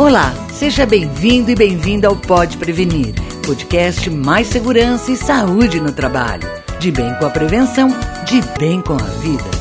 Olá, seja bem-vindo e bem-vinda ao Pode Prevenir, podcast mais segurança e saúde no trabalho. De bem com a prevenção, de bem com a vida.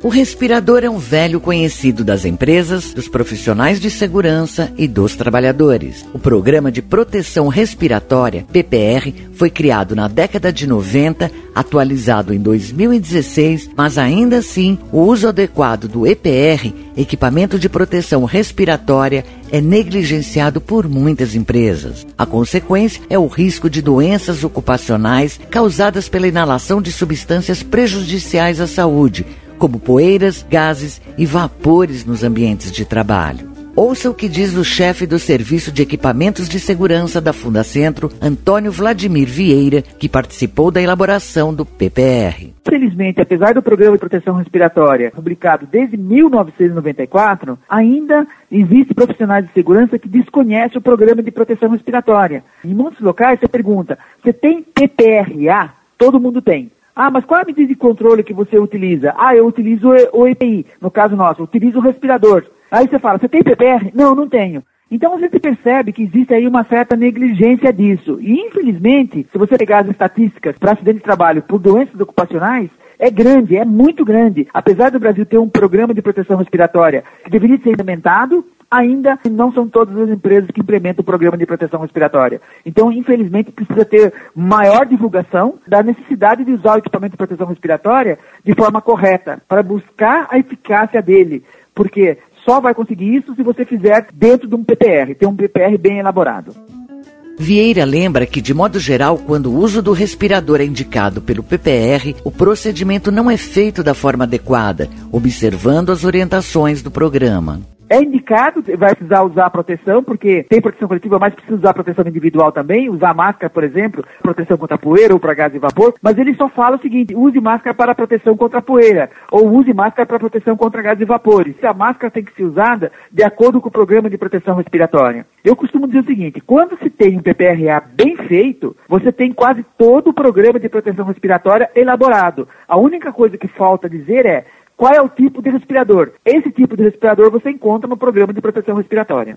O respirador é um velho conhecido das empresas, dos profissionais de segurança e dos trabalhadores. O Programa de Proteção Respiratória, PPR, foi criado na década de 90, atualizado em 2016, mas ainda assim, o uso adequado do EPR, equipamento de proteção respiratória, é negligenciado por muitas empresas. A consequência é o risco de doenças ocupacionais causadas pela inalação de substâncias prejudiciais à saúde como poeiras, gases e vapores nos ambientes de trabalho. Ouça o que diz o chefe do Serviço de Equipamentos de Segurança da Fundacentro, Antônio Vladimir Vieira, que participou da elaboração do PPR. Infelizmente, apesar do Programa de Proteção Respiratória, publicado desde 1994, ainda existem profissionais de segurança que desconhecem o Programa de Proteção Respiratória. Em muitos locais, você pergunta, você tem PPRA? Todo mundo tem. Ah, mas qual é a medida de controle que você utiliza? Ah, eu utilizo o EPI, no caso nosso, eu utilizo o respirador. Aí você fala, você tem PPR? Não, não tenho. Então a gente percebe que existe aí uma certa negligência disso. E infelizmente, se você pegar as estatísticas para acidente de trabalho por doenças ocupacionais, é grande, é muito grande. Apesar do Brasil ter um programa de proteção respiratória que deveria ser implementado, ainda não são todas as empresas que implementam o programa de proteção respiratória. Então, infelizmente, precisa ter maior divulgação da necessidade de usar o equipamento de proteção respiratória de forma correta, para buscar a eficácia dele. Porque só vai conseguir isso se você fizer dentro de um PPR, ter um PPR bem elaborado. Vieira lembra que, de modo geral, quando o uso do respirador é indicado pelo PPR, o procedimento não é feito da forma adequada, observando as orientações do programa. É indicado, vai precisar usar proteção, porque tem proteção coletiva, mas precisa usar proteção individual também, usar máscara, por exemplo, proteção contra poeira ou para gás e vapor, mas ele só fala o seguinte, use máscara para proteção contra poeira, ou use máscara para proteção contra gás e vapores. A máscara tem que ser usada de acordo com o programa de proteção respiratória. Eu costumo dizer o seguinte, quando se tem um PPRA bem feito, você tem quase todo o programa de proteção respiratória elaborado. A única coisa que falta dizer é, qual é o tipo de respirador? Esse tipo de respirador você encontra no programa de proteção respiratória.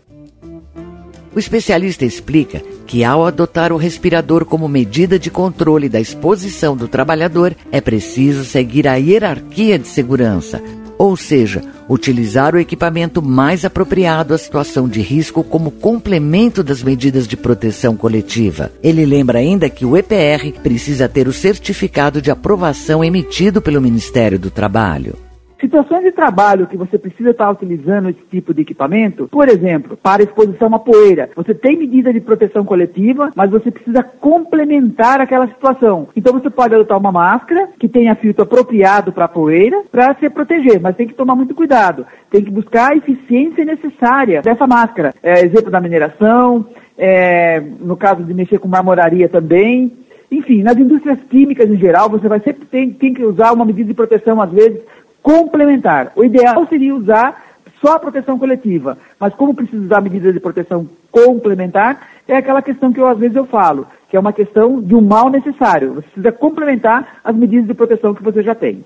O especialista explica que, ao adotar o respirador como medida de controle da exposição do trabalhador, é preciso seguir a hierarquia de segurança, ou seja, utilizar o equipamento mais apropriado à situação de risco como complemento das medidas de proteção coletiva. Ele lembra ainda que o EPR precisa ter o certificado de aprovação emitido pelo Ministério do Trabalho. Situações de trabalho que você precisa estar utilizando esse tipo de equipamento, por exemplo, para exposição à poeira, você tem medida de proteção coletiva, mas você precisa complementar aquela situação. Então você pode adotar uma máscara que tenha filtro apropriado para a poeira para se proteger, mas tem que tomar muito cuidado. Tem que buscar a eficiência necessária dessa máscara. É, exemplo da mineração, é, no caso de mexer com marmoraria também, enfim, nas indústrias químicas em geral, você vai sempre ter, tem que usar uma medida de proteção, às vezes, complementar. O ideal seria usar só a proteção coletiva, mas como precisa usar medidas de proteção complementar, é aquela questão que eu às vezes eu falo, que é uma questão de um mal necessário. Você precisa complementar as medidas de proteção que você já tem.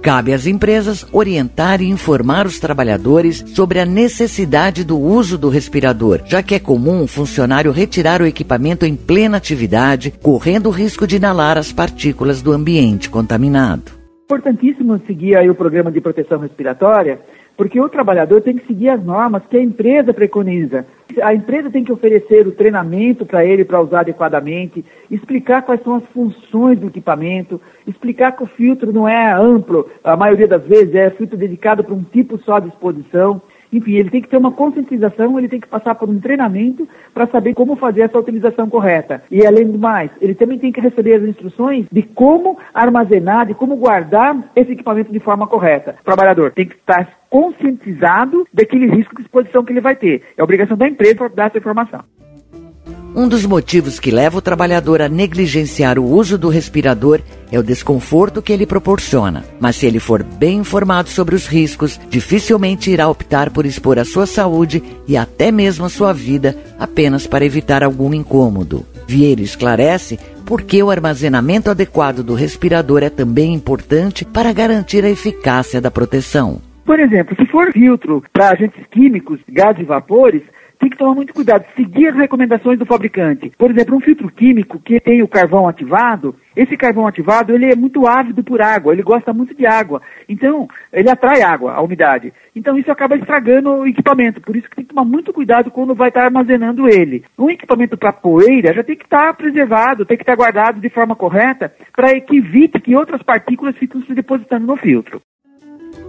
Cabe às empresas orientar e informar os trabalhadores sobre a necessidade do uso do respirador, já que é comum um funcionário retirar o equipamento em plena atividade, correndo o risco de inalar as partículas do ambiente contaminado importantíssimo seguir aí o programa de proteção respiratória, porque o trabalhador tem que seguir as normas que a empresa preconiza. A empresa tem que oferecer o treinamento para ele para usar adequadamente, explicar quais são as funções do equipamento, explicar que o filtro não é amplo, a maioria das vezes é filtro dedicado para um tipo só de exposição. Enfim, ele tem que ter uma conscientização, ele tem que passar por um treinamento para saber como fazer essa utilização correta. E além do mais, ele também tem que receber as instruções de como armazenar, de como guardar esse equipamento de forma correta. O trabalhador tem que estar conscientizado daquele risco de exposição que ele vai ter. É obrigação da empresa dar essa informação. Um dos motivos que leva o trabalhador a negligenciar o uso do respirador é o desconforto que ele proporciona. Mas se ele for bem informado sobre os riscos, dificilmente irá optar por expor a sua saúde e até mesmo a sua vida apenas para evitar algum incômodo. Vieira esclarece por que o armazenamento adequado do respirador é também importante para garantir a eficácia da proteção. Por exemplo, se for filtro para agentes químicos, gases e vapores, tem que tomar muito cuidado, seguir as recomendações do fabricante. Por exemplo, um filtro químico que tem o carvão ativado, esse carvão ativado ele é muito ávido por água, ele gosta muito de água. Então, ele atrai água, a umidade. Então, isso acaba estragando o equipamento. Por isso que tem que tomar muito cuidado quando vai estar armazenando ele. Um equipamento para poeira já tem que estar preservado, tem que estar guardado de forma correta para que evite que outras partículas fiquem se depositando no filtro.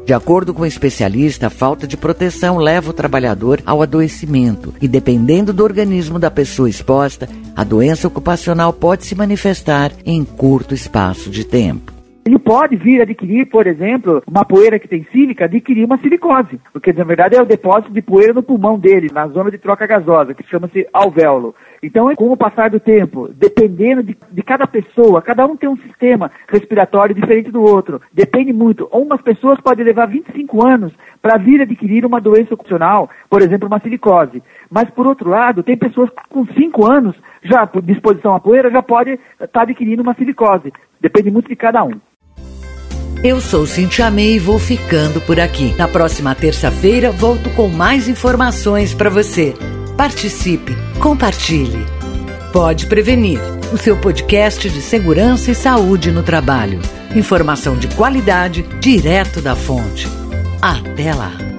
De acordo com o especialista, a falta de proteção leva o trabalhador ao adoecimento e, dependendo do organismo da pessoa exposta, a doença ocupacional pode se manifestar em curto espaço de tempo. Ele pode vir adquirir, por exemplo, uma poeira que tem sílica, adquirir uma silicose, porque na verdade é o depósito de poeira no pulmão dele, na zona de troca gasosa, que chama-se alvéolo. Então, com o passar do tempo, dependendo de, de, cada pessoa, cada um tem um sistema respiratório diferente do outro. Depende muito. Umas pessoas podem levar 25 anos para vir adquirir uma doença ocupacional, por exemplo, uma silicose. Mas, por outro lado, tem pessoas com 5 anos, já por disposição à poeira, já pode estar tá adquirindo uma silicose. Depende muito de cada um. Eu sou Cintia May e vou ficando por aqui. Na próxima terça-feira volto com mais informações para você. Participe, compartilhe. Pode prevenir. O seu podcast de segurança e saúde no trabalho. Informação de qualidade direto da fonte. Até lá.